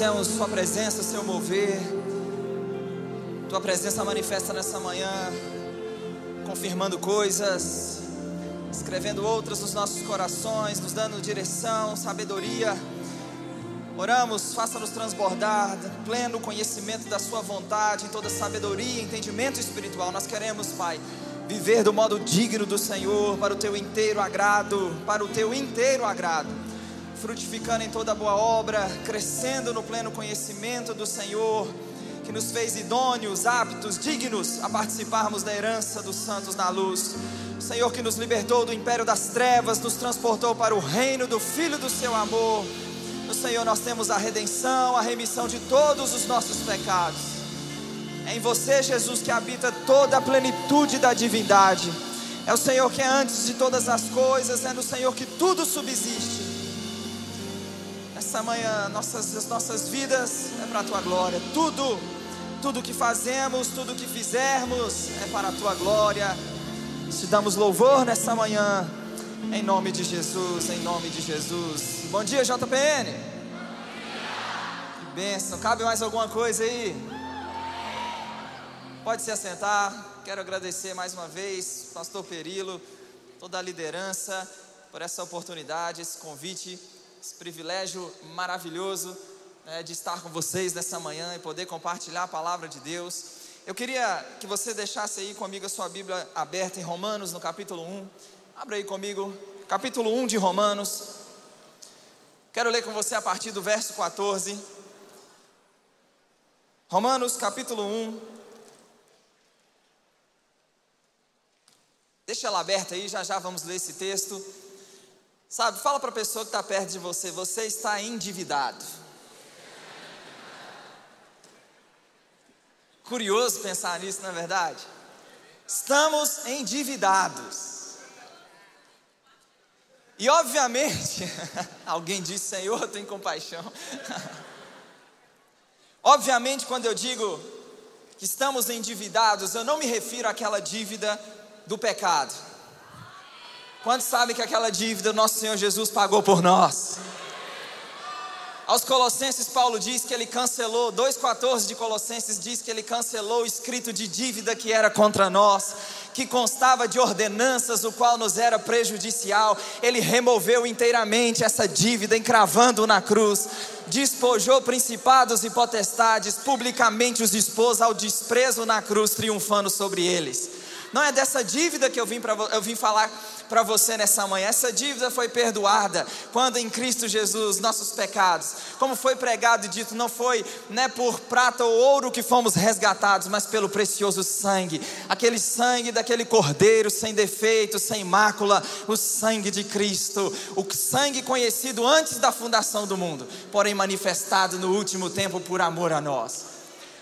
agradecemos Sua presença, Seu mover. Tua presença manifesta nessa manhã, confirmando coisas, escrevendo outras nos nossos corações, nos dando direção, sabedoria. Oramos, faça-nos transbordar pleno conhecimento da Sua vontade, em toda sabedoria, entendimento espiritual. Nós queremos, Pai, viver do modo digno do Senhor, para o Teu inteiro agrado, para o Teu inteiro agrado, frutificando em toda boa obra, crescendo no pleno conhecimento do Senhor que nos fez idôneos, aptos, dignos a participarmos da herança dos santos na luz. O Senhor que nos libertou do império das trevas, nos transportou para o reino do Filho do seu amor. No Senhor nós temos a redenção, a remissão de todos os nossos pecados. É em você, Jesus, que habita toda a plenitude da divindade. É o Senhor que é antes de todas as coisas, é no Senhor que tudo subsiste. Nessa manhã, nossas, as nossas vidas é para a tua glória, tudo tudo que fazemos, tudo que fizermos é para a tua glória. Te damos louvor nessa manhã, em nome de Jesus, em nome de Jesus. Bom dia, JPN. Que bênção. Cabe mais alguma coisa aí? Pode se assentar. Quero agradecer mais uma vez, Pastor Perilo, toda a liderança, por essa oportunidade, esse convite, esse privilégio maravilhoso é, de estar com vocês nessa manhã e poder compartilhar a palavra de Deus. Eu queria que você deixasse aí comigo a sua Bíblia aberta em Romanos, no capítulo 1. Abra aí comigo, capítulo 1 de Romanos. Quero ler com você a partir do verso 14. Romanos, capítulo 1. Deixa ela aberta aí, já já vamos ler esse texto. Sabe, fala para a pessoa que está perto de você: você está endividado. Curioso pensar nisso, não é verdade? Estamos endividados. E obviamente, alguém disse, Senhor, tem compaixão. obviamente, quando eu digo que estamos endividados, eu não me refiro àquela dívida do pecado. Quantos sabem que aquela dívida nosso Senhor Jesus pagou por nós? Aos Colossenses, Paulo diz que ele cancelou, 2,14 de Colossenses diz que ele cancelou o escrito de dívida que era contra nós, que constava de ordenanças, o qual nos era prejudicial. Ele removeu inteiramente essa dívida, encravando na cruz. Despojou principados e potestades, publicamente os expôs ao desprezo na cruz, triunfando sobre eles. Não é dessa dívida que eu vim, pra, eu vim falar para você nessa manhã. Essa dívida foi perdoada quando em Cristo Jesus nossos pecados, como foi pregado e dito, não foi né, por prata ou ouro que fomos resgatados, mas pelo precioso sangue, aquele sangue daquele cordeiro sem defeito, sem mácula, o sangue de Cristo, o sangue conhecido antes da fundação do mundo, porém manifestado no último tempo por amor a nós.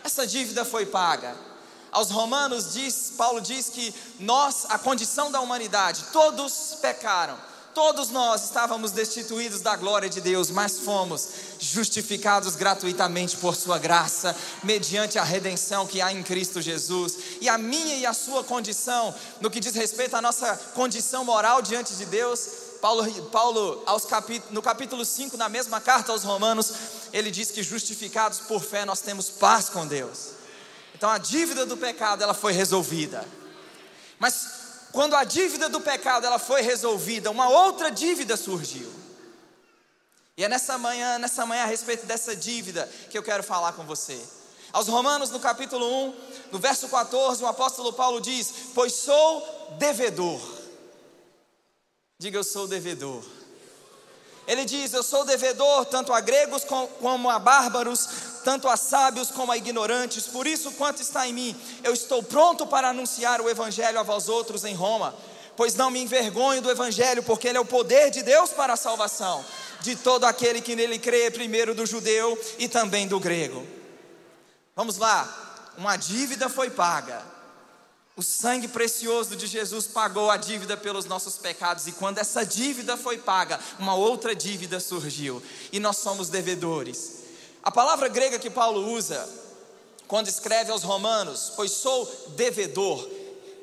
Essa dívida foi paga aos Romanos diz, Paulo diz que nós, a condição da humanidade, todos pecaram. Todos nós estávamos destituídos da glória de Deus, mas fomos justificados gratuitamente por Sua graça, mediante a redenção que há em Cristo Jesus. E a minha e a sua condição, no que diz respeito à nossa condição moral diante de Deus, Paulo, Paulo capítulo, no capítulo 5, na mesma carta aos Romanos, ele diz que justificados por fé nós temos paz com Deus. Então a dívida do pecado ela foi resolvida. Mas quando a dívida do pecado ela foi resolvida, uma outra dívida surgiu. E é nessa manhã, nessa manhã a respeito dessa dívida que eu quero falar com você. Aos Romanos, no capítulo 1, no verso 14, o apóstolo Paulo diz: Pois sou devedor. Diga, eu sou devedor. Ele diz: Eu sou devedor tanto a gregos como a bárbaros, tanto a sábios como a ignorantes. Por isso, quanto está em mim, eu estou pronto para anunciar o evangelho a vós outros em Roma. Pois não me envergonho do evangelho, porque ele é o poder de Deus para a salvação de todo aquele que nele crê, primeiro do judeu e também do grego. Vamos lá, uma dívida foi paga o sangue precioso de Jesus pagou a dívida pelos nossos pecados, e quando essa dívida foi paga, uma outra dívida surgiu, e nós somos devedores. A palavra grega que Paulo usa, quando escreve aos Romanos, pois sou devedor,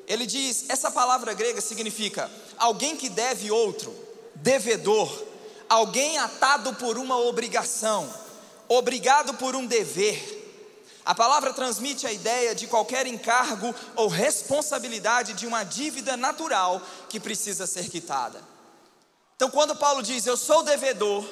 ele diz: essa palavra grega significa alguém que deve outro, devedor, alguém atado por uma obrigação, obrigado por um dever. A palavra transmite a ideia de qualquer encargo ou responsabilidade de uma dívida natural que precisa ser quitada. Então, quando Paulo diz eu sou devedor,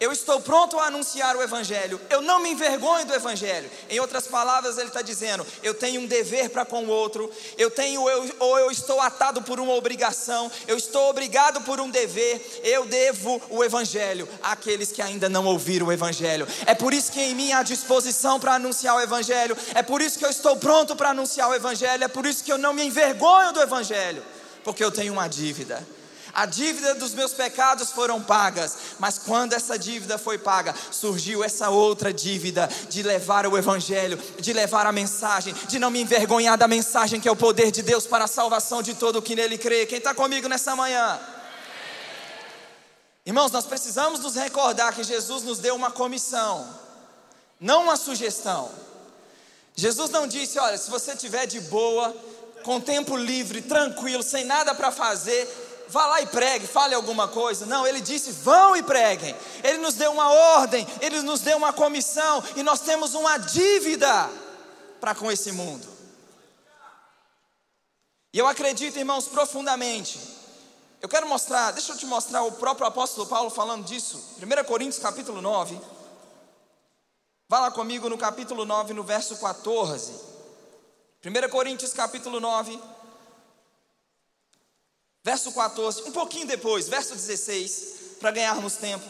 eu estou pronto a anunciar o Evangelho, eu não me envergonho do Evangelho. Em outras palavras, ele está dizendo: eu tenho um dever para com o outro, eu tenho, eu, ou eu estou atado por uma obrigação, eu estou obrigado por um dever, eu devo o Evangelho àqueles que ainda não ouviram o Evangelho. É por isso que em mim há disposição para anunciar o Evangelho, é por isso que eu estou pronto para anunciar o Evangelho, é por isso que eu não me envergonho do Evangelho, porque eu tenho uma dívida. A dívida dos meus pecados foram pagas, mas quando essa dívida foi paga, surgiu essa outra dívida de levar o Evangelho, de levar a mensagem, de não me envergonhar da mensagem que é o poder de Deus para a salvação de todo o que nele crê. Quem está comigo nessa manhã? Irmãos, nós precisamos nos recordar que Jesus nos deu uma comissão, não uma sugestão. Jesus não disse: olha, se você tiver de boa, com tempo livre, tranquilo, sem nada para fazer, vá lá e pregue, fale alguma coisa. Não, ele disse: vão e preguem. Ele nos deu uma ordem, ele nos deu uma comissão, e nós temos uma dívida para com esse mundo. E eu acredito, irmãos, profundamente. Eu quero mostrar, deixa eu te mostrar o próprio apóstolo Paulo falando disso. 1 Coríntios capítulo 9. Vá lá comigo no capítulo 9, no verso 14. 1 Coríntios capítulo 9, Verso 14, um pouquinho depois, verso 16, para ganharmos tempo.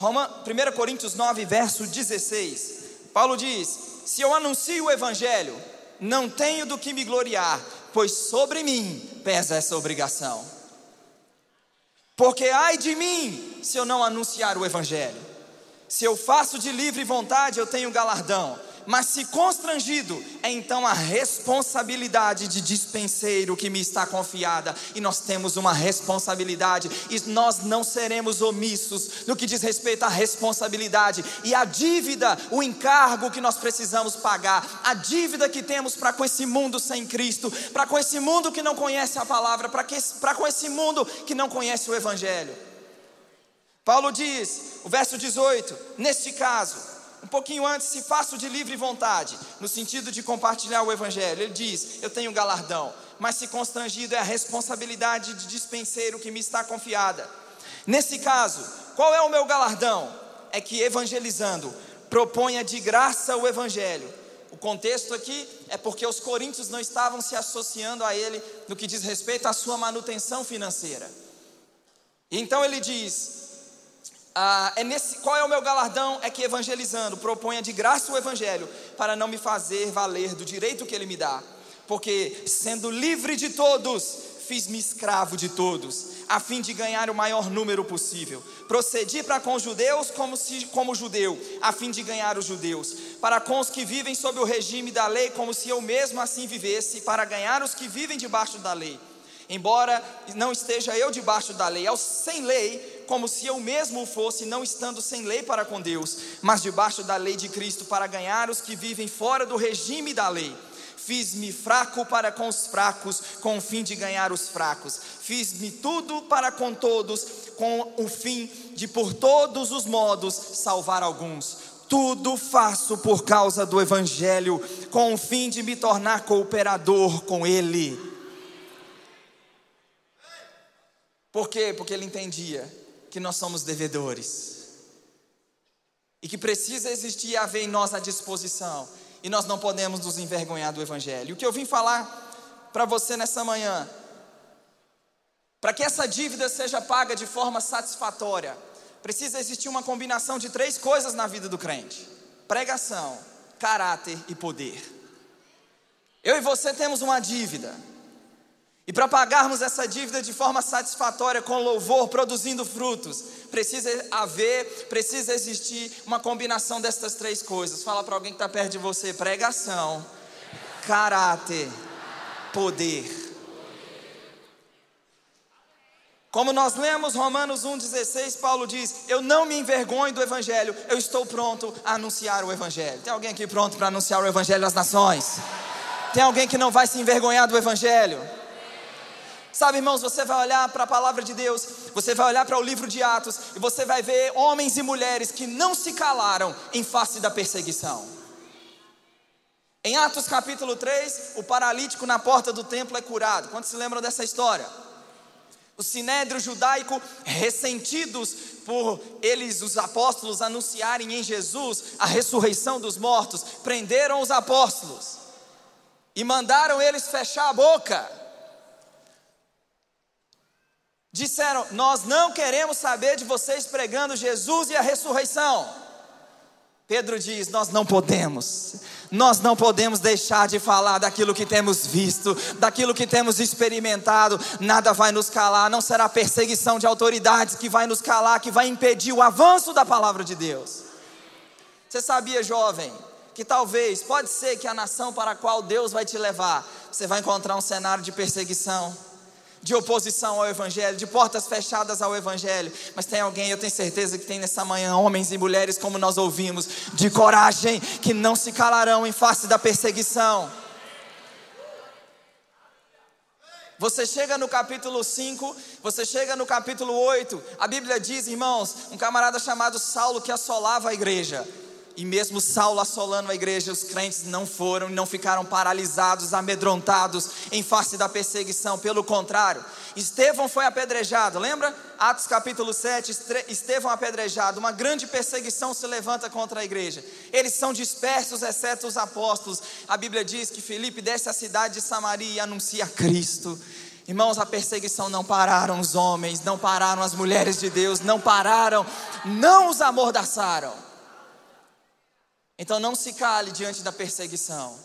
Roma, 1 Coríntios 9, verso 16. Paulo diz: Se eu anuncio o evangelho, não tenho do que me gloriar, pois sobre mim pesa essa obrigação. Porque ai de mim se eu não anunciar o evangelho. Se eu faço de livre vontade, eu tenho galardão mas se constrangido, é então a responsabilidade de dispenseiro que me está confiada, e nós temos uma responsabilidade, e nós não seremos omissos no que diz respeito à responsabilidade. E a dívida, o encargo que nós precisamos pagar, a dívida que temos para com esse mundo sem Cristo, para com esse mundo que não conhece a palavra, para com esse mundo que não conhece o Evangelho. Paulo diz, o verso 18: neste caso, um pouquinho antes, se faço de livre vontade, no sentido de compartilhar o Evangelho. Ele diz: Eu tenho galardão, mas se constrangido é a responsabilidade de dispenseiro que me está confiada. Nesse caso, qual é o meu galardão? É que evangelizando, proponha de graça o Evangelho. O contexto aqui é porque os coríntios não estavam se associando a ele no que diz respeito à sua manutenção financeira. Então ele diz: ah, é nesse, qual é o meu galardão? É que evangelizando, proponha de graça o evangelho, para não me fazer valer do direito que ele me dá. Porque, sendo livre de todos, fiz-me escravo de todos, a fim de ganhar o maior número possível. Procedi para com os judeus como, se, como judeu, a fim de ganhar os judeus. Para com os que vivem sob o regime da lei, como se eu mesmo assim vivesse, para ganhar os que vivem debaixo da lei embora não esteja eu debaixo da lei, ao sem lei, como se eu mesmo fosse, não estando sem lei para com Deus, mas debaixo da lei de Cristo, para ganhar os que vivem fora do regime da lei. Fiz-me fraco para com os fracos, com o fim de ganhar os fracos. Fiz-me tudo para com todos, com o fim de, por todos os modos, salvar alguns. Tudo faço por causa do Evangelho, com o fim de me tornar cooperador com Ele Por quê? Porque ele entendia que nós somos devedores. E que precisa existir e haver em nós a disposição. E nós não podemos nos envergonhar do Evangelho. O que eu vim falar para você nessa manhã, para que essa dívida seja paga de forma satisfatória, precisa existir uma combinação de três coisas na vida do crente: pregação, caráter e poder. Eu e você temos uma dívida. E para pagarmos essa dívida de forma satisfatória, com louvor, produzindo frutos, precisa haver, precisa existir uma combinação dessas três coisas. Fala para alguém que está perto de você: pregação, caráter, poder. Como nós lemos Romanos 1,16, Paulo diz: Eu não me envergonho do Evangelho, eu estou pronto a anunciar o Evangelho. Tem alguém aqui pronto para anunciar o Evangelho às nações? Tem alguém que não vai se envergonhar do Evangelho? Sabe, irmãos, você vai olhar para a palavra de Deus, você vai olhar para o livro de Atos e você vai ver homens e mulheres que não se calaram em face da perseguição. Em Atos capítulo 3, o paralítico na porta do templo é curado. Quantos se lembram dessa história? O sinédrio judaico, ressentidos por eles, os apóstolos, anunciarem em Jesus a ressurreição dos mortos, prenderam os apóstolos e mandaram eles fechar a boca. Disseram: Nós não queremos saber de vocês pregando Jesus e a ressurreição. Pedro diz: Nós não podemos. Nós não podemos deixar de falar daquilo que temos visto, daquilo que temos experimentado, nada vai nos calar, não será perseguição de autoridades que vai nos calar, que vai impedir o avanço da palavra de Deus. Você sabia, jovem, que talvez, pode ser que a nação para a qual Deus vai te levar, você vai encontrar um cenário de perseguição, de oposição ao Evangelho, de portas fechadas ao Evangelho. Mas tem alguém, eu tenho certeza que tem nessa manhã, homens e mulheres, como nós ouvimos, de coragem, que não se calarão em face da perseguição. Você chega no capítulo 5, você chega no capítulo 8, a Bíblia diz, irmãos, um camarada chamado Saulo que assolava a igreja. E mesmo Saulo assolando a igreja, os crentes não foram, não ficaram paralisados, amedrontados em face da perseguição, pelo contrário, Estevão foi apedrejado, lembra? Atos capítulo 7, Estevão apedrejado, uma grande perseguição se levanta contra a igreja. Eles são dispersos, exceto os apóstolos. A Bíblia diz que Felipe desce à cidade de Samaria e anuncia Cristo. Irmãos, a perseguição não pararam os homens, não pararam as mulheres de Deus, não pararam, não os amordaçaram. Então não se cale diante da perseguição.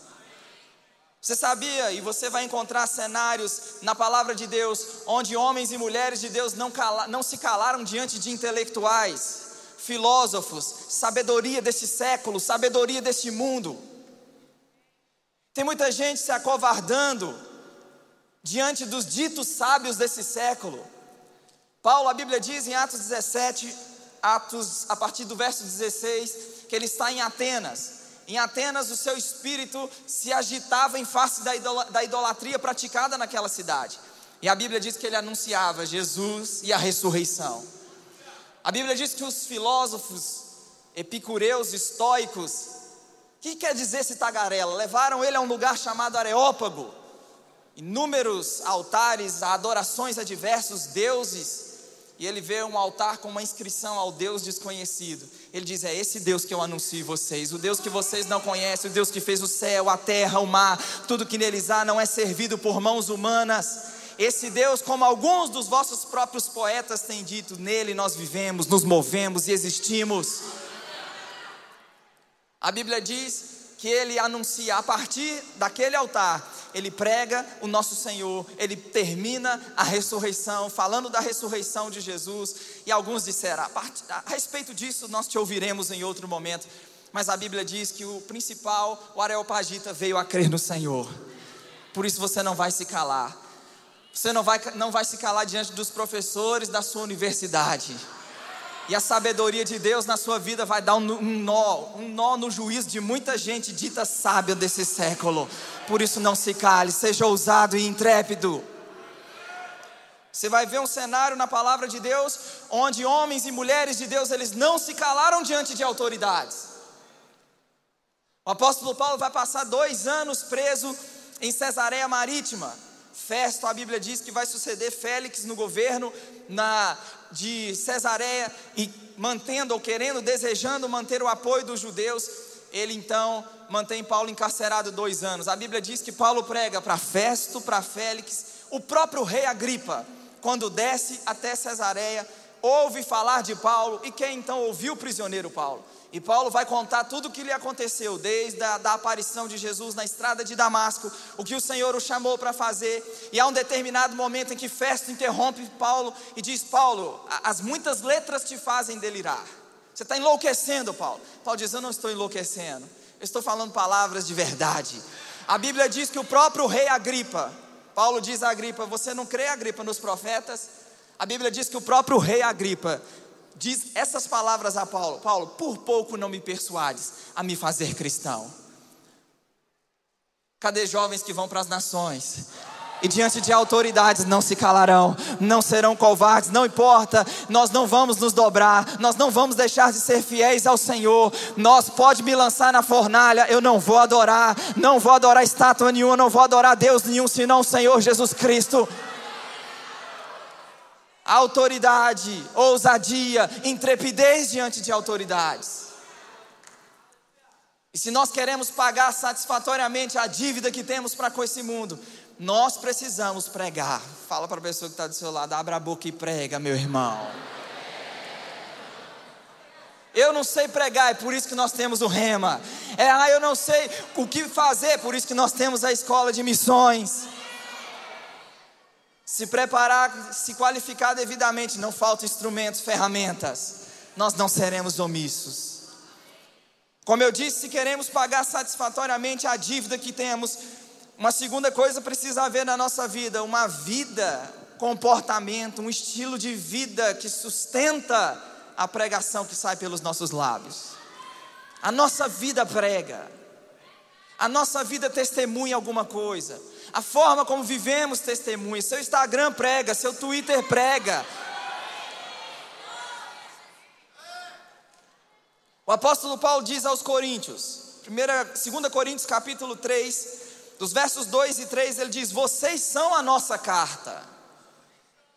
Você sabia, e você vai encontrar cenários na palavra de Deus, onde homens e mulheres de Deus não, cala, não se calaram diante de intelectuais, filósofos, sabedoria desse século, sabedoria deste mundo. Tem muita gente se acovardando diante dos ditos sábios desse século. Paulo, a Bíblia diz em Atos 17, Atos, a partir do verso 16, que ele está em Atenas. Em Atenas, o seu espírito se agitava em face da idolatria praticada naquela cidade. E a Bíblia diz que ele anunciava Jesus e a ressurreição. A Bíblia diz que os filósofos, epicureus, estoicos, o que quer dizer esse tagarela? Levaram ele a um lugar chamado Areópago. Inúmeros altares, adorações a diversos deuses e ele vê um altar com uma inscrição ao Deus desconhecido. Ele diz: É esse Deus que eu anuncio vocês, o Deus que vocês não conhecem, o Deus que fez o céu, a terra, o mar, tudo que neles há não é servido por mãos humanas. Esse Deus, como alguns dos vossos próprios poetas têm dito, nele nós vivemos, nos movemos e existimos. A Bíblia diz que ele anuncia a partir daquele altar, ele prega o nosso Senhor, ele termina a ressurreição, falando da ressurreição de Jesus, e alguns disseram, a, a respeito disso nós te ouviremos em outro momento, mas a Bíblia diz que o principal, o Areopagita, veio a crer no Senhor, por isso você não vai se calar, você não vai, não vai se calar diante dos professores da sua universidade, e a sabedoria de Deus na sua vida vai dar um, nó, um nó no juízo de muita gente dita sábia desse século. Por isso não se cale, seja ousado e intrépido. Você vai ver um cenário na palavra de Deus onde homens e mulheres de Deus eles não se calaram diante de autoridades. O apóstolo Paulo vai passar dois anos preso em Cesareia Marítima. Festo, a Bíblia diz que vai suceder Félix no governo na, de Cesareia e mantendo ou querendo, desejando manter o apoio dos judeus, ele então mantém Paulo encarcerado dois anos. A Bíblia diz que Paulo prega para Festo, para Félix, o próprio rei Agripa, quando desce até Cesareia, ouve falar de Paulo e quem então ouviu o prisioneiro Paulo? E Paulo vai contar tudo o que lhe aconteceu, desde a da aparição de Jesus na estrada de Damasco, o que o Senhor o chamou para fazer. E há um determinado momento em que Festo interrompe Paulo e diz: Paulo, as muitas letras te fazem delirar. Você está enlouquecendo, Paulo. Paulo diz: Eu não estou enlouquecendo, eu estou falando palavras de verdade. A Bíblia diz que o próprio rei Agripa, Paulo diz a Agripa: Você não crê, Agripa, nos profetas? A Bíblia diz que o próprio rei Agripa diz essas palavras a Paulo: Paulo, por pouco não me persuades a me fazer cristão. Cadê jovens que vão para as nações? e diante de autoridades não se calarão, não serão covardes, não importa, nós não vamos nos dobrar, nós não vamos deixar de ser fiéis ao Senhor. Nós pode me lançar na fornalha, eu não vou adorar, não vou adorar estátua nenhuma, não vou adorar Deus nenhum senão o Senhor Jesus Cristo autoridade, ousadia, intrepidez diante de autoridades. E se nós queremos pagar satisfatoriamente a dívida que temos para com esse mundo, nós precisamos pregar. Fala para a pessoa que está do seu lado, abra a boca e prega, meu irmão. Eu não sei pregar, é por isso que nós temos o rema. É, ah, eu não sei o que fazer, por isso que nós temos a escola de missões se preparar, se qualificar devidamente, não faltam instrumentos, ferramentas, nós não seremos omissos. Como eu disse, se queremos pagar satisfatoriamente a dívida que temos, uma segunda coisa precisa haver na nossa vida: uma vida, comportamento, um estilo de vida que sustenta a pregação que sai pelos nossos lábios. A nossa vida prega, a nossa vida testemunha alguma coisa a forma como vivemos testemunha. Seu Instagram prega, seu Twitter prega. O apóstolo Paulo diz aos Coríntios, 2 Coríntios capítulo 3, dos versos 2 e 3, ele diz: Vocês são a nossa carta,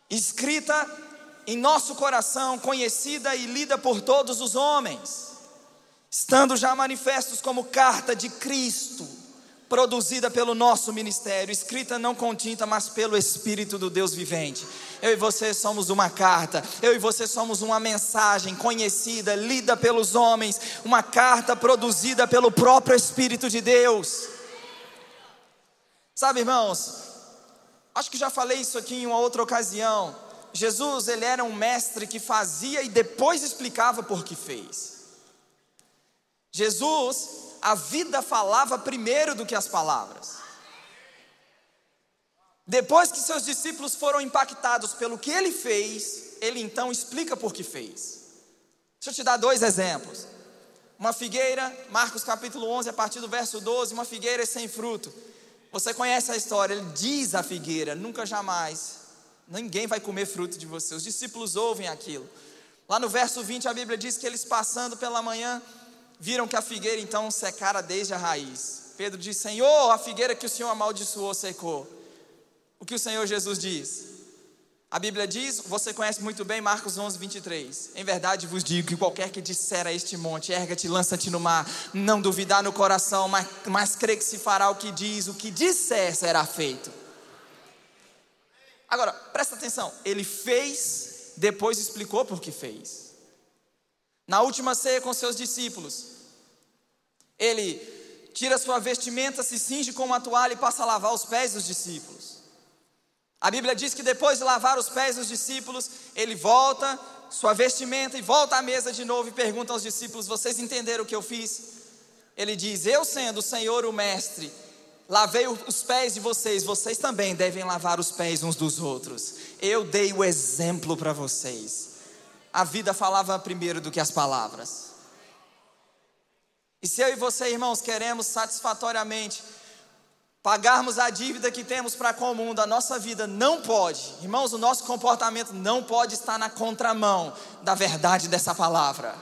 escrita em nosso coração, conhecida e lida por todos os homens, estando já manifestos como carta de Cristo produzida pelo nosso ministério, escrita não com tinta, mas pelo Espírito do Deus vivente. Eu e você somos uma carta, eu e você somos uma mensagem conhecida, lida pelos homens, uma carta produzida pelo próprio Espírito de Deus. Sabe, irmãos, acho que já falei isso aqui em uma outra ocasião. Jesus, ele era um mestre que fazia e depois explicava por que fez. Jesus, a vida falava primeiro do que as palavras. Depois que seus discípulos foram impactados pelo que ele fez, ele então explica por que fez. Deixa eu te dar dois exemplos. Uma figueira, Marcos capítulo 11, a partir do verso 12, uma figueira sem fruto. Você conhece a história, ele diz à figueira: nunca jamais, ninguém vai comer fruto de você. Os discípulos ouvem aquilo. Lá no verso 20, a Bíblia diz que eles passando pela manhã, viram que a figueira então secara desde a raiz. Pedro diz: Senhor, a figueira que o Senhor amaldiçoou secou. O que o Senhor Jesus diz? A Bíblia diz, você conhece muito bem Marcos 11, 23. Em verdade vos digo que qualquer que disser a este monte, erga-te, lança-te no mar, não duvidar no coração, mas, mas crê que se fará o que diz, o que disser será feito. Agora, presta atenção, ele fez, depois explicou por que fez. Na última ceia com seus discípulos, ele tira sua vestimenta, se cinge com uma toalha e passa a lavar os pés dos discípulos. A Bíblia diz que depois de lavar os pés dos discípulos, ele volta sua vestimenta e volta à mesa de novo e pergunta aos discípulos: Vocês entenderam o que eu fiz? Ele diz: Eu, sendo o Senhor o Mestre, lavei os pés de vocês, vocês também devem lavar os pés uns dos outros. Eu dei o exemplo para vocês a vida falava primeiro do que as palavras. E se eu e você, irmãos, queremos satisfatoriamente pagarmos a dívida que temos para com o mundo, a nossa vida não pode, irmãos, o nosso comportamento não pode estar na contramão da verdade dessa palavra.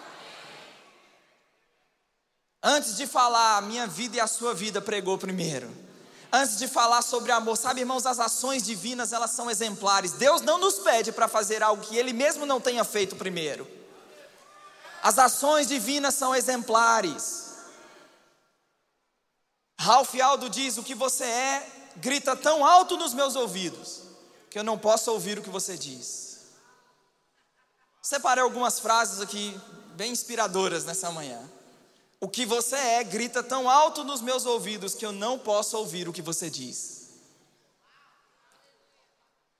Antes de falar, a minha vida e a sua vida pregou primeiro antes de falar sobre amor, sabe, irmãos, as ações divinas elas são exemplares. Deus não nos pede para fazer algo que Ele mesmo não tenha feito primeiro. As ações divinas são exemplares. Ralph Aldo diz: O que você é grita tão alto nos meus ouvidos que eu não posso ouvir o que você diz. Separei algumas frases aqui bem inspiradoras nessa manhã. O que você é grita tão alto nos meus ouvidos que eu não posso ouvir o que você diz.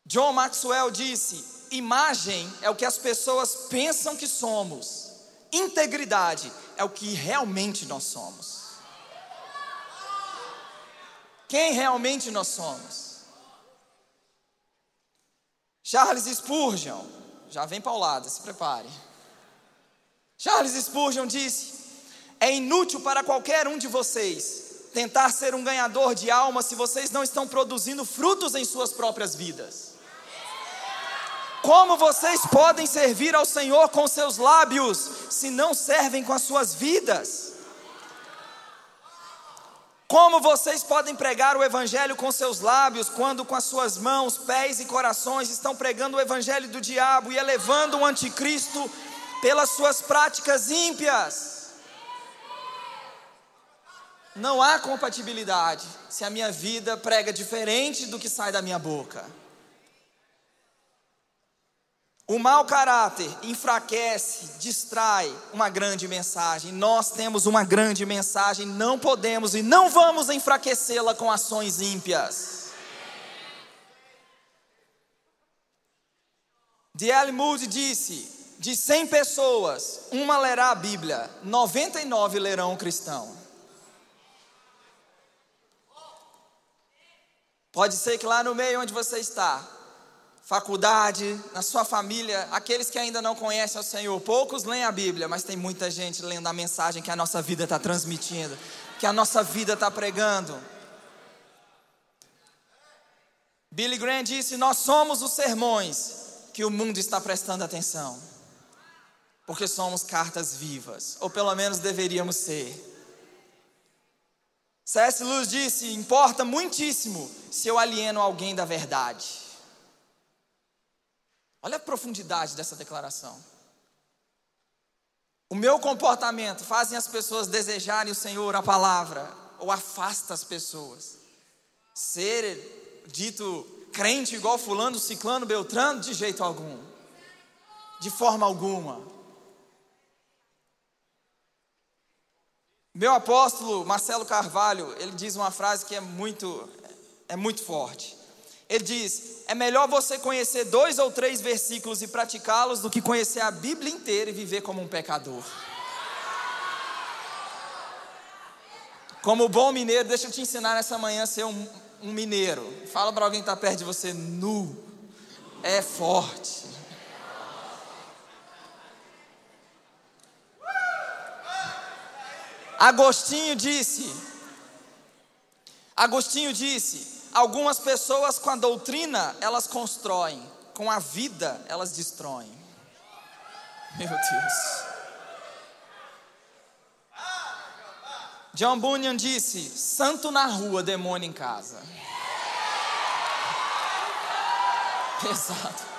John Maxwell disse: imagem é o que as pessoas pensam que somos, integridade é o que realmente nós somos. Quem realmente nós somos? Charles Spurgeon, já vem paulada, se prepare. Charles Spurgeon disse: é inútil para qualquer um de vocês tentar ser um ganhador de alma se vocês não estão produzindo frutos em suas próprias vidas? Como vocês podem servir ao Senhor com seus lábios se não servem com as suas vidas? Como vocês podem pregar o Evangelho com seus lábios, quando com as suas mãos, pés e corações estão pregando o Evangelho do diabo e elevando o anticristo pelas suas práticas ímpias? Não há compatibilidade se a minha vida prega diferente do que sai da minha boca. O mau caráter enfraquece, distrai uma grande mensagem. Nós temos uma grande mensagem, não podemos e não vamos enfraquecê-la com ações ímpias. D.L. Moody disse: de 100 pessoas, uma lerá a Bíblia, 99 lerão o cristão. Pode ser que lá no meio onde você está, faculdade, na sua família, aqueles que ainda não conhecem o Senhor, poucos leem a Bíblia, mas tem muita gente lendo a mensagem que a nossa vida está transmitindo, que a nossa vida está pregando. Billy Graham disse: Nós somos os sermões que o mundo está prestando atenção, porque somos cartas vivas, ou pelo menos deveríamos ser. C.S. Lewis disse: Importa muitíssimo se eu alieno alguém da verdade. Olha a profundidade dessa declaração. O meu comportamento fazem as pessoas desejarem o Senhor, a palavra, ou afasta as pessoas. Ser dito crente igual fulano, ciclano, beltrano, de jeito algum. De forma alguma. Meu apóstolo Marcelo Carvalho, ele diz uma frase que é muito é muito forte. Ele diz: é melhor você conhecer dois ou três versículos e praticá-los do que conhecer a Bíblia inteira e viver como um pecador. Como bom mineiro, deixa eu te ensinar nessa manhã a ser um, um mineiro. Fala para alguém que está perto de você, nu. É forte. Agostinho disse, Agostinho disse, algumas pessoas com a doutrina elas constroem, com a vida elas destroem. Meu Deus. John Bunyan disse: santo na rua, demônio em casa. Pesado.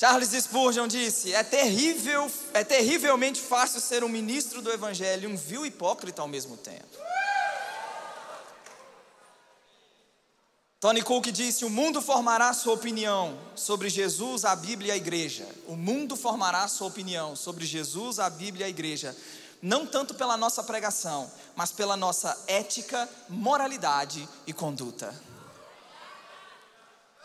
Charles Spurgeon disse: é terrível, é terrivelmente fácil ser um ministro do evangelho e um vil hipócrita ao mesmo tempo. Tony Cook disse: O mundo formará sua opinião sobre Jesus, a Bíblia e a igreja. O mundo formará sua opinião sobre Jesus, a Bíblia e a igreja. Não tanto pela nossa pregação, mas pela nossa ética, moralidade e conduta.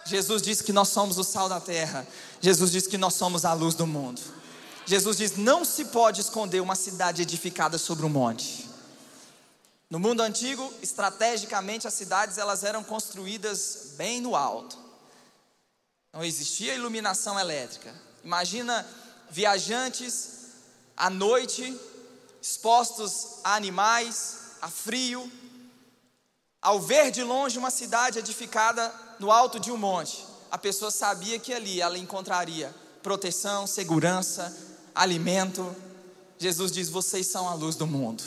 Jesus disse que nós somos o sal da terra. Jesus disse que nós somos a luz do mundo. Jesus diz: não se pode esconder uma cidade edificada sobre um monte. No mundo antigo, estrategicamente, as cidades elas eram construídas bem no alto. Não existia iluminação elétrica. Imagina viajantes à noite, expostos a animais, a frio, ao ver de longe uma cidade edificada no alto de um monte, a pessoa sabia que ali ela encontraria proteção, segurança, alimento. Jesus diz: Vocês são a luz do mundo.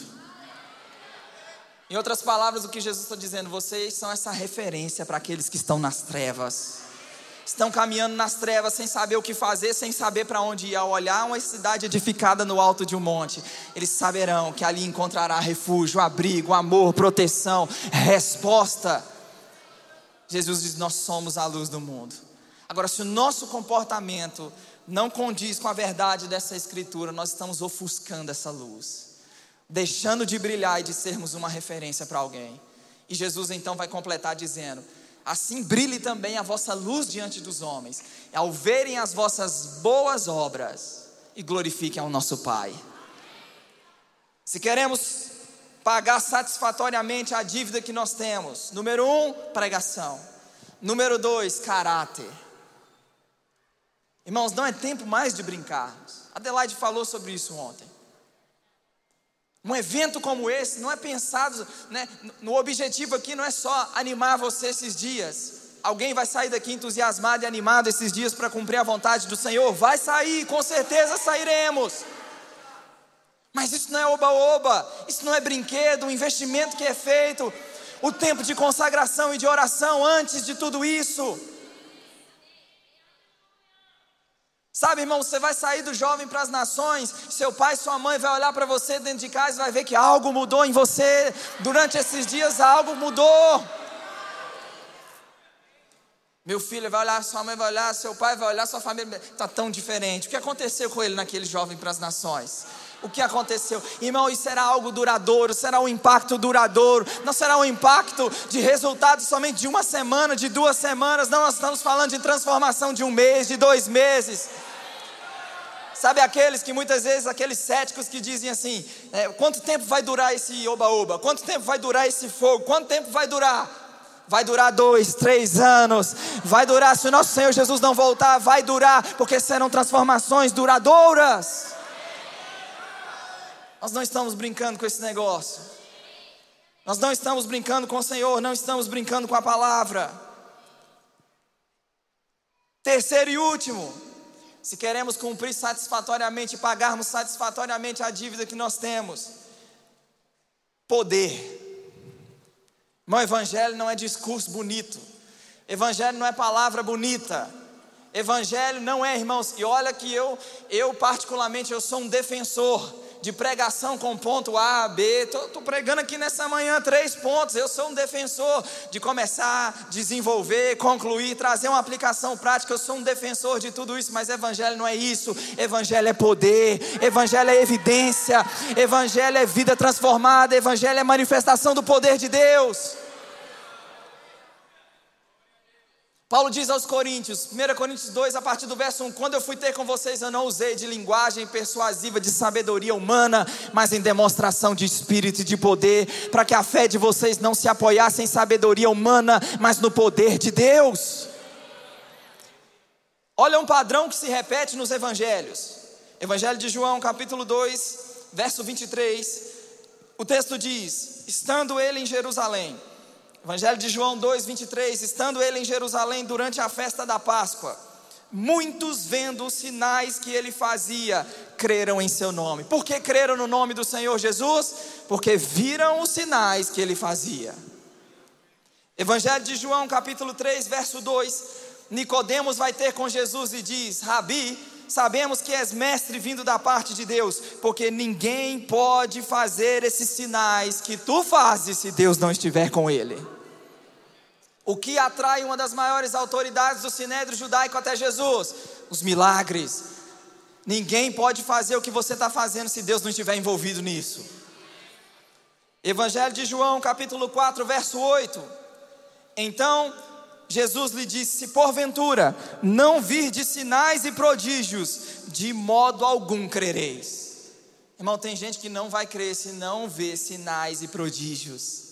Em outras palavras, o que Jesus está dizendo, vocês são essa referência para aqueles que estão nas trevas. Estão caminhando nas trevas sem saber o que fazer, sem saber para onde ir. Ao olhar uma cidade edificada no alto de um monte, eles saberão que ali encontrará refúgio, abrigo, amor, proteção, resposta. Jesus diz: Nós somos a luz do mundo. Agora, se o nosso comportamento não condiz com a verdade dessa escritura, nós estamos ofuscando essa luz, deixando de brilhar e de sermos uma referência para alguém. E Jesus então vai completar dizendo: Assim brilhe também a vossa luz diante dos homens, ao verem as vossas boas obras e glorifiquem ao nosso Pai. Se queremos pagar satisfatoriamente a dívida que nós temos. Número um, pregação. Número dois, caráter. Irmãos, não é tempo mais de brincarmos. Adelaide falou sobre isso ontem. Um evento como esse não é pensado, né, no objetivo aqui não é só animar você esses dias. Alguém vai sair daqui entusiasmado e animado esses dias para cumprir a vontade do Senhor? Vai sair, com certeza sairemos. Mas isso não é oba-oba, isso não é brinquedo, o investimento que é feito, o tempo de consagração e de oração antes de tudo isso. Sabe, irmão, você vai sair do jovem para as nações, seu pai, sua mãe vai olhar para você dentro de casa e vai ver que algo mudou em você. Durante esses dias algo mudou. Meu filho vai olhar, sua mãe vai olhar, seu pai vai olhar, sua família está tão diferente. O que aconteceu com ele naquele jovem para as nações? O que aconteceu? Irmão, isso será algo duradouro, será um impacto duradouro, não será um impacto de resultado somente de uma semana, de duas semanas, não, nós estamos falando de transformação de um mês, de dois meses. Sabe aqueles que muitas vezes, aqueles céticos que dizem assim: é, quanto tempo vai durar esse oba-oba? Quanto tempo vai durar esse fogo? Quanto tempo vai durar? Vai durar dois, três anos, vai durar. Se o nosso Senhor Jesus não voltar, vai durar, porque serão transformações duradouras. Nós não estamos brincando com esse negócio. Nós não estamos brincando com o Senhor, não estamos brincando com a palavra. Terceiro e último, se queremos cumprir satisfatoriamente pagarmos satisfatoriamente a dívida que nós temos, poder. Irmão, evangelho não é discurso bonito, evangelho não é palavra bonita, evangelho não é, irmãos, e olha que eu, eu particularmente, eu sou um defensor de pregação com ponto A, B. Estou pregando aqui nessa manhã três pontos. Eu sou um defensor de começar, desenvolver, concluir, trazer uma aplicação prática. Eu sou um defensor de tudo isso, mas evangelho não é isso. Evangelho é poder, evangelho é evidência, evangelho é vida transformada, evangelho é manifestação do poder de Deus. Paulo diz aos Coríntios, 1 Coríntios 2, a partir do verso 1: Quando eu fui ter com vocês, eu não usei de linguagem persuasiva, de sabedoria humana, mas em demonstração de espírito e de poder, para que a fé de vocês não se apoiasse em sabedoria humana, mas no poder de Deus. Olha um padrão que se repete nos evangelhos. Evangelho de João, capítulo 2, verso 23. O texto diz: Estando ele em Jerusalém, Evangelho de João 2, 23. Estando ele em Jerusalém durante a festa da Páscoa, muitos vendo os sinais que ele fazia, creram em seu nome. Por que creram no nome do Senhor Jesus? Porque viram os sinais que ele fazia. Evangelho de João, capítulo 3, verso 2. Nicodemos vai ter com Jesus e diz: Rabi, sabemos que és mestre vindo da parte de Deus, porque ninguém pode fazer esses sinais que tu fazes se Deus não estiver com ele. O que atrai uma das maiores autoridades do sinédrio judaico até Jesus? Os milagres. Ninguém pode fazer o que você está fazendo se Deus não estiver envolvido nisso. Evangelho de João, capítulo 4, verso 8. Então Jesus lhe disse: Se porventura não vir de sinais e prodígios, de modo algum crereis. Irmão, tem gente que não vai crer se não vê sinais e prodígios.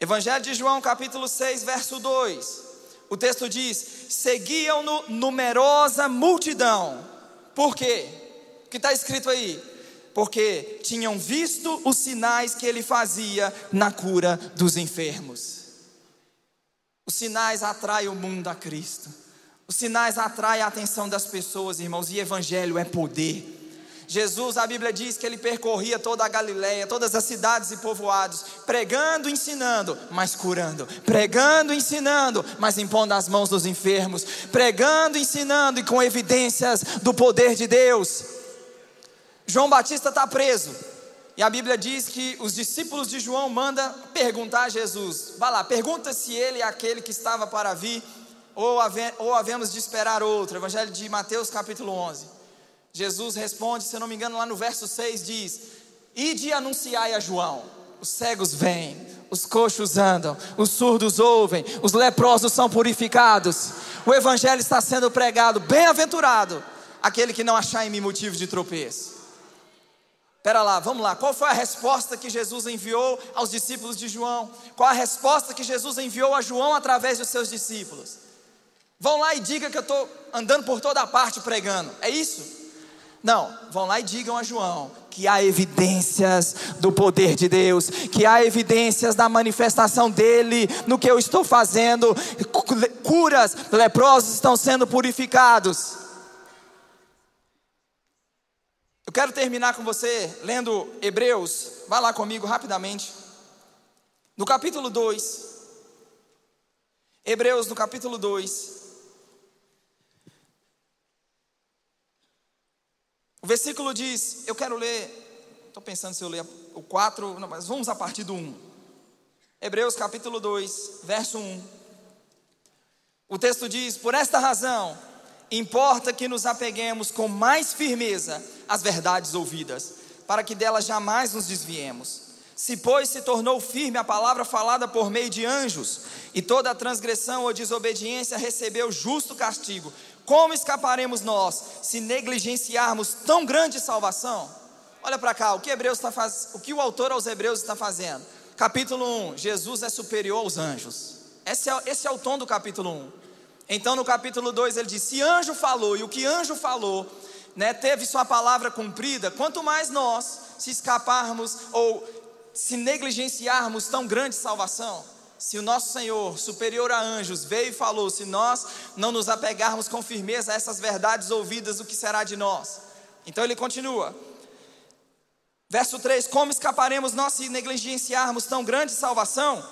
Evangelho de João, capítulo 6, verso 2. O texto diz: Seguiam-no numerosa multidão. Por quê? O que está escrito aí? Porque tinham visto os sinais que ele fazia na cura dos enfermos. Os sinais atraem o mundo a Cristo. Os sinais atraem a atenção das pessoas, irmãos, e evangelho é poder. Jesus, a Bíblia diz que ele percorria toda a Galileia, todas as cidades e povoados, pregando, ensinando, mas curando, pregando, ensinando, mas impondo as mãos dos enfermos, pregando, ensinando e com evidências do poder de Deus. João Batista está preso, e a Bíblia diz que os discípulos de João mandam perguntar a Jesus: vá lá, pergunta se ele é aquele que estava para vir, ou, have, ou havemos de esperar outro. Evangelho de Mateus, capítulo 11. Jesus responde, se eu não me engano, lá no verso 6 diz: Ide anunciai a João: os cegos vêm, os coxos andam, os surdos ouvem, os leprosos são purificados. O Evangelho está sendo pregado, bem-aventurado aquele que não achar em mim motivo de tropeço. Pera lá, vamos lá. Qual foi a resposta que Jesus enviou aos discípulos de João? Qual a resposta que Jesus enviou a João através dos seus discípulos? Vão lá e diga que eu estou andando por toda parte pregando. É isso? Não, vão lá e digam a João que há evidências do poder de Deus, que há evidências da manifestação dele no que eu estou fazendo. Curas, leprosos estão sendo purificados. Eu quero terminar com você lendo Hebreus, vá lá comigo rapidamente. No capítulo 2, Hebreus no capítulo 2, O versículo diz, eu quero ler, estou pensando se eu ler o 4, não, mas vamos a partir do 1. Hebreus capítulo 2, verso 1. O texto diz: Por esta razão, importa que nos apeguemos com mais firmeza às verdades ouvidas, para que delas jamais nos desviemos. Se, pois, se tornou firme a palavra falada por meio de anjos, e toda a transgressão ou desobediência recebeu justo castigo, como escaparemos nós se negligenciarmos tão grande salvação? Olha para cá, o que Hebreus está faz... o que o autor aos Hebreus está fazendo? Capítulo 1, Jesus é superior aos anjos. Esse é, esse é o tom do capítulo 1. Então no capítulo 2 ele diz: se anjo falou, e o que anjo falou, né, teve sua palavra cumprida, quanto mais nós se escaparmos ou se negligenciarmos tão grande salvação se o nosso Senhor, superior a anjos, veio e falou, se nós não nos apegarmos com firmeza a essas verdades ouvidas, o que será de nós? Então ele continua. Verso 3: Como escaparemos nós se negligenciarmos tão grande salvação?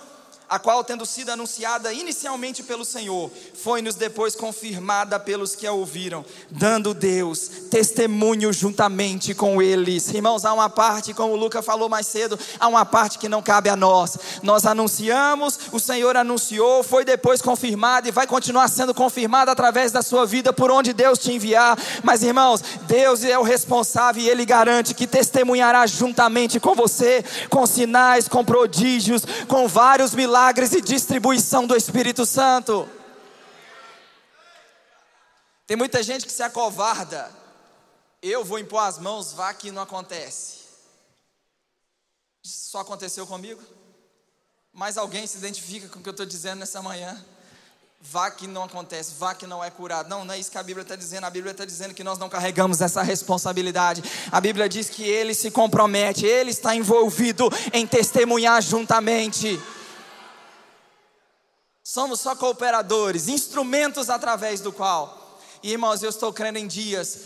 A qual, tendo sido anunciada inicialmente pelo Senhor, foi-nos depois confirmada pelos que a ouviram, dando Deus testemunho juntamente com eles. Irmãos, há uma parte, como o Luca falou mais cedo, há uma parte que não cabe a nós. Nós anunciamos, o Senhor anunciou, foi depois confirmado e vai continuar sendo confirmado através da sua vida por onde Deus te enviar. Mas, irmãos, Deus é o responsável e Ele garante que testemunhará juntamente com você, com sinais, com prodígios, com vários milagres milagres e distribuição do Espírito Santo. Tem muita gente que se acovarda. Eu vou impor as mãos, vá que não acontece. Isso só aconteceu comigo? Mas alguém se identifica com o que eu estou dizendo nessa manhã? Vá que não acontece, vá que não é curado. Não, não é isso que a Bíblia está dizendo. A Bíblia está dizendo que nós não carregamos essa responsabilidade. A Bíblia diz que ele se compromete, ele está envolvido em testemunhar juntamente. Somos só cooperadores, instrumentos através do qual. E irmãos, eu estou crendo em dias.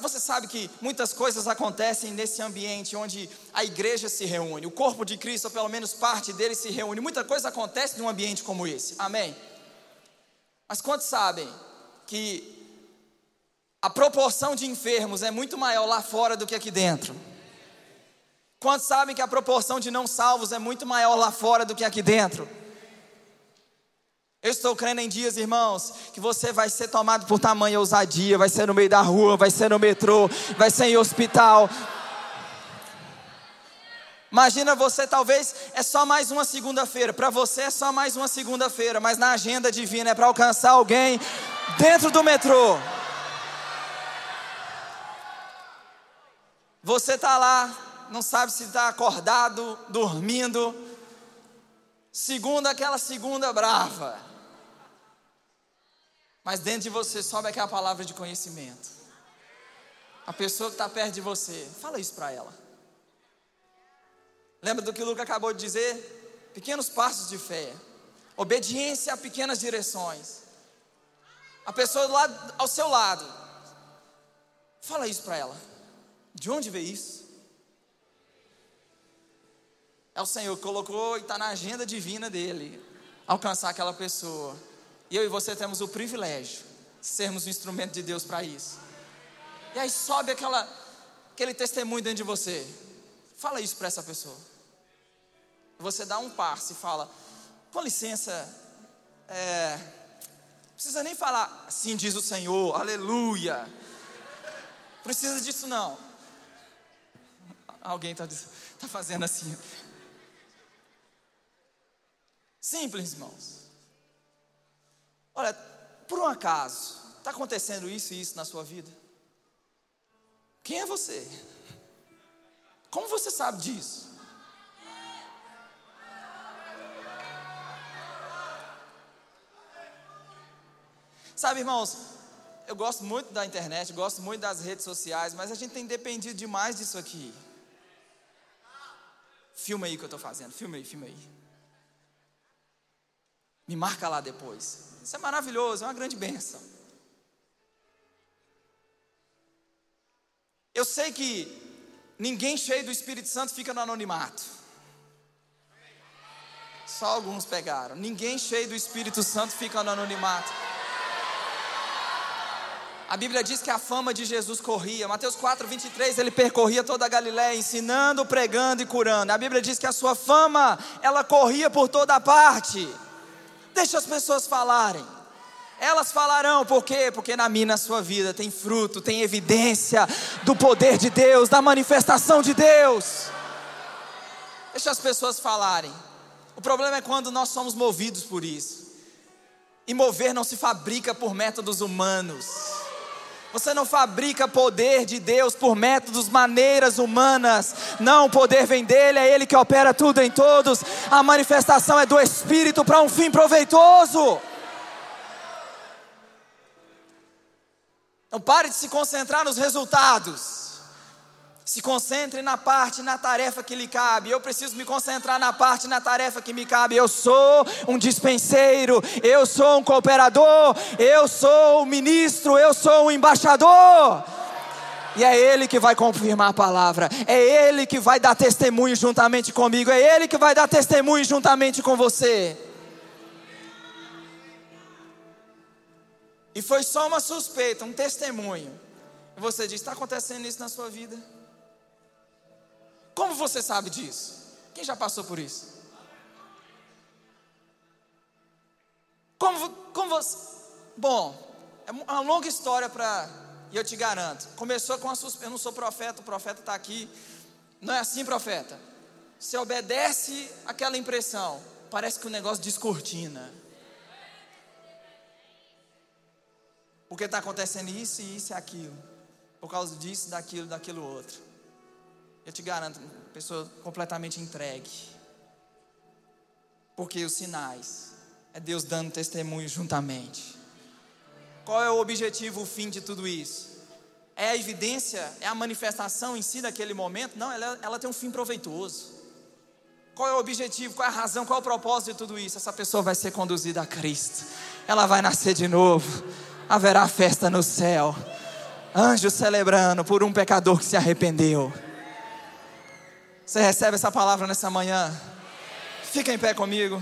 Você sabe que muitas coisas acontecem nesse ambiente onde a igreja se reúne, o corpo de Cristo, ou pelo menos parte dele, se reúne. Muita coisa acontece num ambiente como esse. Amém? Mas quantos sabem que a proporção de enfermos é muito maior lá fora do que aqui dentro? Quantos sabem que a proporção de não salvos é muito maior lá fora do que aqui dentro? Eu estou crendo em dias, irmãos, que você vai ser tomado por tamanha ousadia, vai ser no meio da rua, vai ser no metrô, vai ser em hospital. Imagina você, talvez é só mais uma segunda-feira. Para você é só mais uma segunda-feira, mas na agenda divina é para alcançar alguém dentro do metrô. Você está lá, não sabe se está acordado, dormindo. Segunda, aquela segunda brava. Mas dentro de você sobe aquela palavra de conhecimento. A pessoa que está perto de você, fala isso para ela. Lembra do que o Lucas acabou de dizer? Pequenos passos de fé, obediência a pequenas direções. A pessoa do lado, ao seu lado, fala isso para ela. De onde veio isso? É o Senhor que colocou e está na agenda divina dele alcançar aquela pessoa. E eu e você temos o privilégio de sermos um instrumento de Deus para isso. E aí sobe aquela, aquele testemunho dentro de você. Fala isso para essa pessoa. Você dá um passo e fala: com licença, é, precisa nem falar assim diz o Senhor, aleluia. Precisa disso não. Alguém está tá fazendo assim. Simples, irmãos. Olha, por um acaso, está acontecendo isso e isso na sua vida? Quem é você? Como você sabe disso? Sabe, irmãos, eu gosto muito da internet, gosto muito das redes sociais, mas a gente tem dependido demais disso aqui. Filma aí o que eu estou fazendo, filma aí, filma aí. Me marca lá depois. Isso é maravilhoso, é uma grande bênção. Eu sei que ninguém cheio do Espírito Santo fica no anonimato. Só alguns pegaram. Ninguém cheio do Espírito Santo fica no anonimato. A Bíblia diz que a fama de Jesus corria. Mateus 4, 23, ele percorria toda a Galiléia, ensinando, pregando e curando. A Bíblia diz que a sua fama, ela corria por toda parte. Deixa as pessoas falarem. Elas falarão, por quê? Porque na minha, na sua vida, tem fruto, tem evidência do poder de Deus, da manifestação de Deus. Deixa as pessoas falarem. O problema é quando nós somos movidos por isso. E mover não se fabrica por métodos humanos. Você não fabrica poder de Deus por métodos, maneiras humanas. Não, o poder vem dele, é ele que opera tudo em todos. A manifestação é do Espírito para um fim proveitoso. Então pare de se concentrar nos resultados. Se concentre na parte, na tarefa que lhe cabe. Eu preciso me concentrar na parte, na tarefa que me cabe. Eu sou um dispenseiro, eu sou um cooperador, eu sou um ministro, eu sou um embaixador. E é Ele que vai confirmar a palavra, é Ele que vai dar testemunho juntamente comigo, é Ele que vai dar testemunho juntamente com você. E foi só uma suspeita, um testemunho. Você diz: está acontecendo isso na sua vida? Como você sabe disso? Quem já passou por isso? Como, como você. Bom, é uma longa história para. E eu te garanto. Começou com a suspeita. Eu não sou profeta, o profeta está aqui. Não é assim, profeta. Você obedece aquela impressão. Parece que o negócio descortina. Porque está acontecendo isso e isso e aquilo. Por causa disso, daquilo, daquilo outro. Eu te garanto, pessoa completamente entregue. Porque os sinais é Deus dando testemunho juntamente. Qual é o objetivo, o fim de tudo isso? É a evidência, é a manifestação em si daquele momento? Não, ela, ela tem um fim proveitoso. Qual é o objetivo, qual é a razão, qual é o propósito de tudo isso? Essa pessoa vai ser conduzida a Cristo, ela vai nascer de novo, haverá festa no céu, anjos celebrando por um pecador que se arrependeu. Você recebe essa palavra nessa manhã? Fica em pé comigo.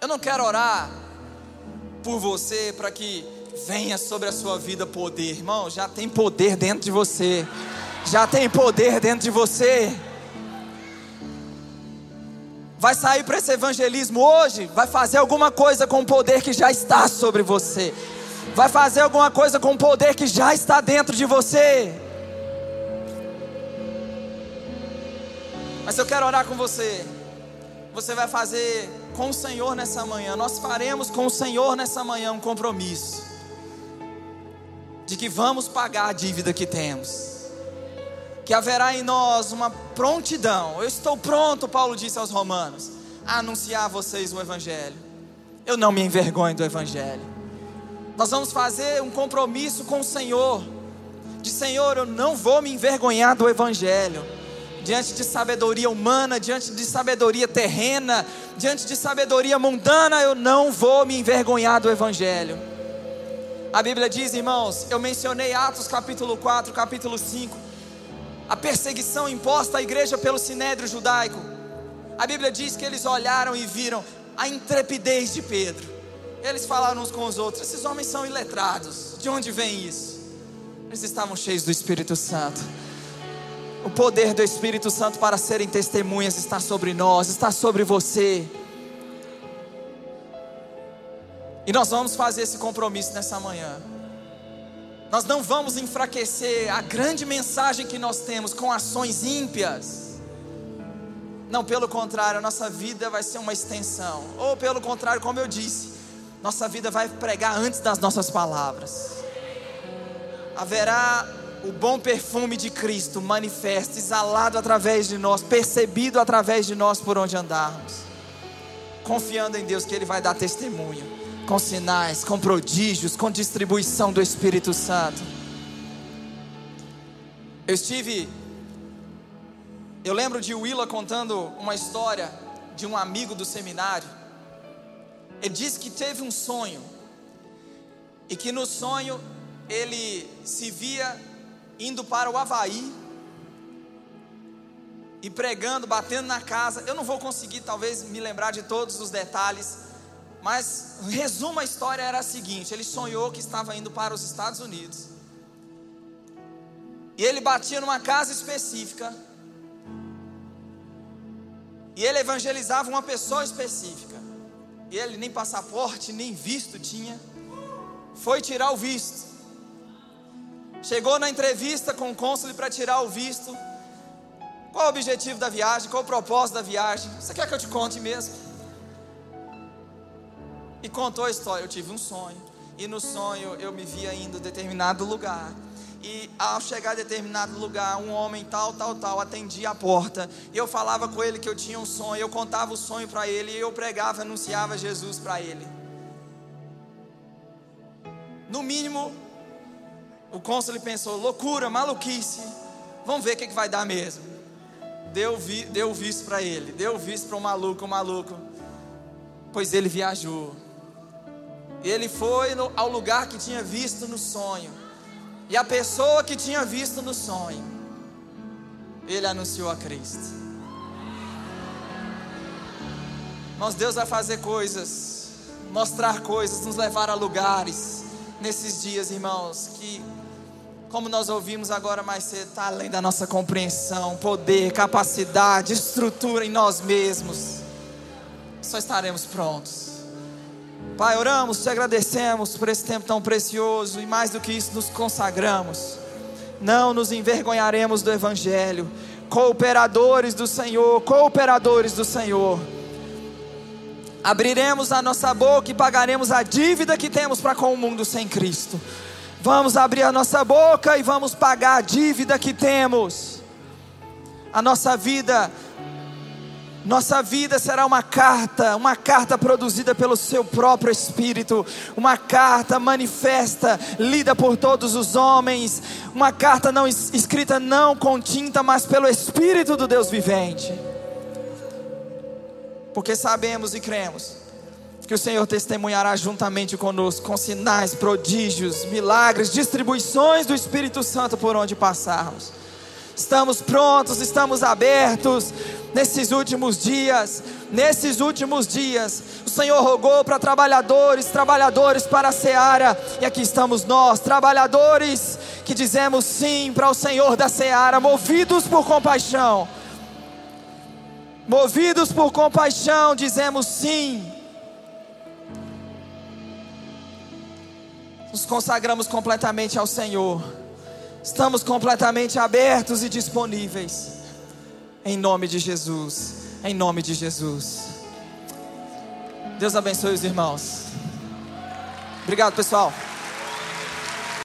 Eu não quero orar por você para que venha sobre a sua vida poder, irmão. Já tem poder dentro de você. Já tem poder dentro de você. Vai sair para esse evangelismo hoje, vai fazer alguma coisa com o poder que já está sobre você vai fazer alguma coisa com o poder que já está dentro de você. Mas eu quero orar com você. Você vai fazer com o Senhor nessa manhã. Nós faremos com o Senhor nessa manhã um compromisso de que vamos pagar a dívida que temos. Que haverá em nós uma prontidão. Eu estou pronto, Paulo disse aos Romanos, a anunciar a vocês o Evangelho. Eu não me envergonho do Evangelho. Nós vamos fazer um compromisso com o Senhor. De Senhor, eu não vou me envergonhar do Evangelho. Diante de sabedoria humana, diante de sabedoria terrena, diante de sabedoria mundana, eu não vou me envergonhar do Evangelho. A Bíblia diz, irmãos, eu mencionei Atos capítulo 4, capítulo 5, a perseguição imposta à igreja pelo sinédrio judaico. A Bíblia diz que eles olharam e viram a intrepidez de Pedro. Eles falaram uns com os outros: esses homens são iletrados. De onde vem isso? Eles estavam cheios do Espírito Santo. O poder do Espírito Santo para serem testemunhas está sobre nós, está sobre você. E nós vamos fazer esse compromisso nessa manhã. Nós não vamos enfraquecer a grande mensagem que nós temos com ações ímpias. Não, pelo contrário, a nossa vida vai ser uma extensão. Ou pelo contrário, como eu disse, nossa vida vai pregar antes das nossas palavras. haverá o bom perfume de Cristo manifesto, exalado através de nós, percebido através de nós por onde andarmos. Confiando em Deus que Ele vai dar testemunho, com sinais, com prodígios, com distribuição do Espírito Santo. Eu estive. Eu lembro de Willa contando uma história de um amigo do seminário. Ele disse que teve um sonho, e que no sonho ele se via indo para o Havaí e pregando, batendo na casa. Eu não vou conseguir, talvez, me lembrar de todos os detalhes, mas resumo a história era a seguinte: ele sonhou que estava indo para os Estados Unidos e ele batia numa casa específica e ele evangelizava uma pessoa específica. Ele nem passaporte, nem visto tinha. Foi tirar o visto. Chegou na entrevista com o cônsul para tirar o visto. Qual o objetivo da viagem? Qual o propósito da viagem? Você quer que eu te conte mesmo? E contou a história. Eu tive um sonho. E no sonho eu me via indo a determinado lugar. E ao chegar a determinado lugar, um homem tal, tal, tal atendia a porta. Eu falava com ele que eu tinha um sonho. Eu contava o sonho para ele. E eu pregava, anunciava Jesus para ele. No mínimo, o cônsul pensou: loucura, maluquice. Vamos ver o que, que vai dar mesmo. Deu, vi, deu visto para ele, deu visto para o maluco, o maluco. Pois ele viajou. Ele foi no, ao lugar que tinha visto no sonho. E a pessoa que tinha visto no sonho, ele anunciou a Cristo. Mas Deus vai fazer coisas, mostrar coisas, nos levar a lugares nesses dias, irmãos, que como nós ouvimos agora mais cedo, está além da nossa compreensão, poder, capacidade, estrutura em nós mesmos. Só estaremos prontos. Pai, oramos, te agradecemos por esse tempo tão precioso e mais do que isso, nos consagramos. Não nos envergonharemos do Evangelho, cooperadores do Senhor, cooperadores do Senhor. Abriremos a nossa boca e pagaremos a dívida que temos para com o mundo sem Cristo. Vamos abrir a nossa boca e vamos pagar a dívida que temos. A nossa vida, nossa vida será uma carta, uma carta produzida pelo seu próprio Espírito, uma carta manifesta, lida por todos os homens, uma carta não escrita não com tinta, mas pelo Espírito do Deus vivente. Porque sabemos e cremos que o Senhor testemunhará juntamente conosco com sinais, prodígios, milagres, distribuições do Espírito Santo por onde passarmos. Estamos prontos, estamos abertos nesses últimos dias. Nesses últimos dias, o Senhor rogou para trabalhadores, trabalhadores para a seara, e aqui estamos nós, trabalhadores que dizemos sim para o Senhor da seara, movidos por compaixão. Movidos por compaixão, dizemos sim nos consagramos completamente ao Senhor, estamos completamente abertos e disponíveis, em nome de Jesus, em nome de Jesus. Deus abençoe os irmãos. Obrigado, pessoal.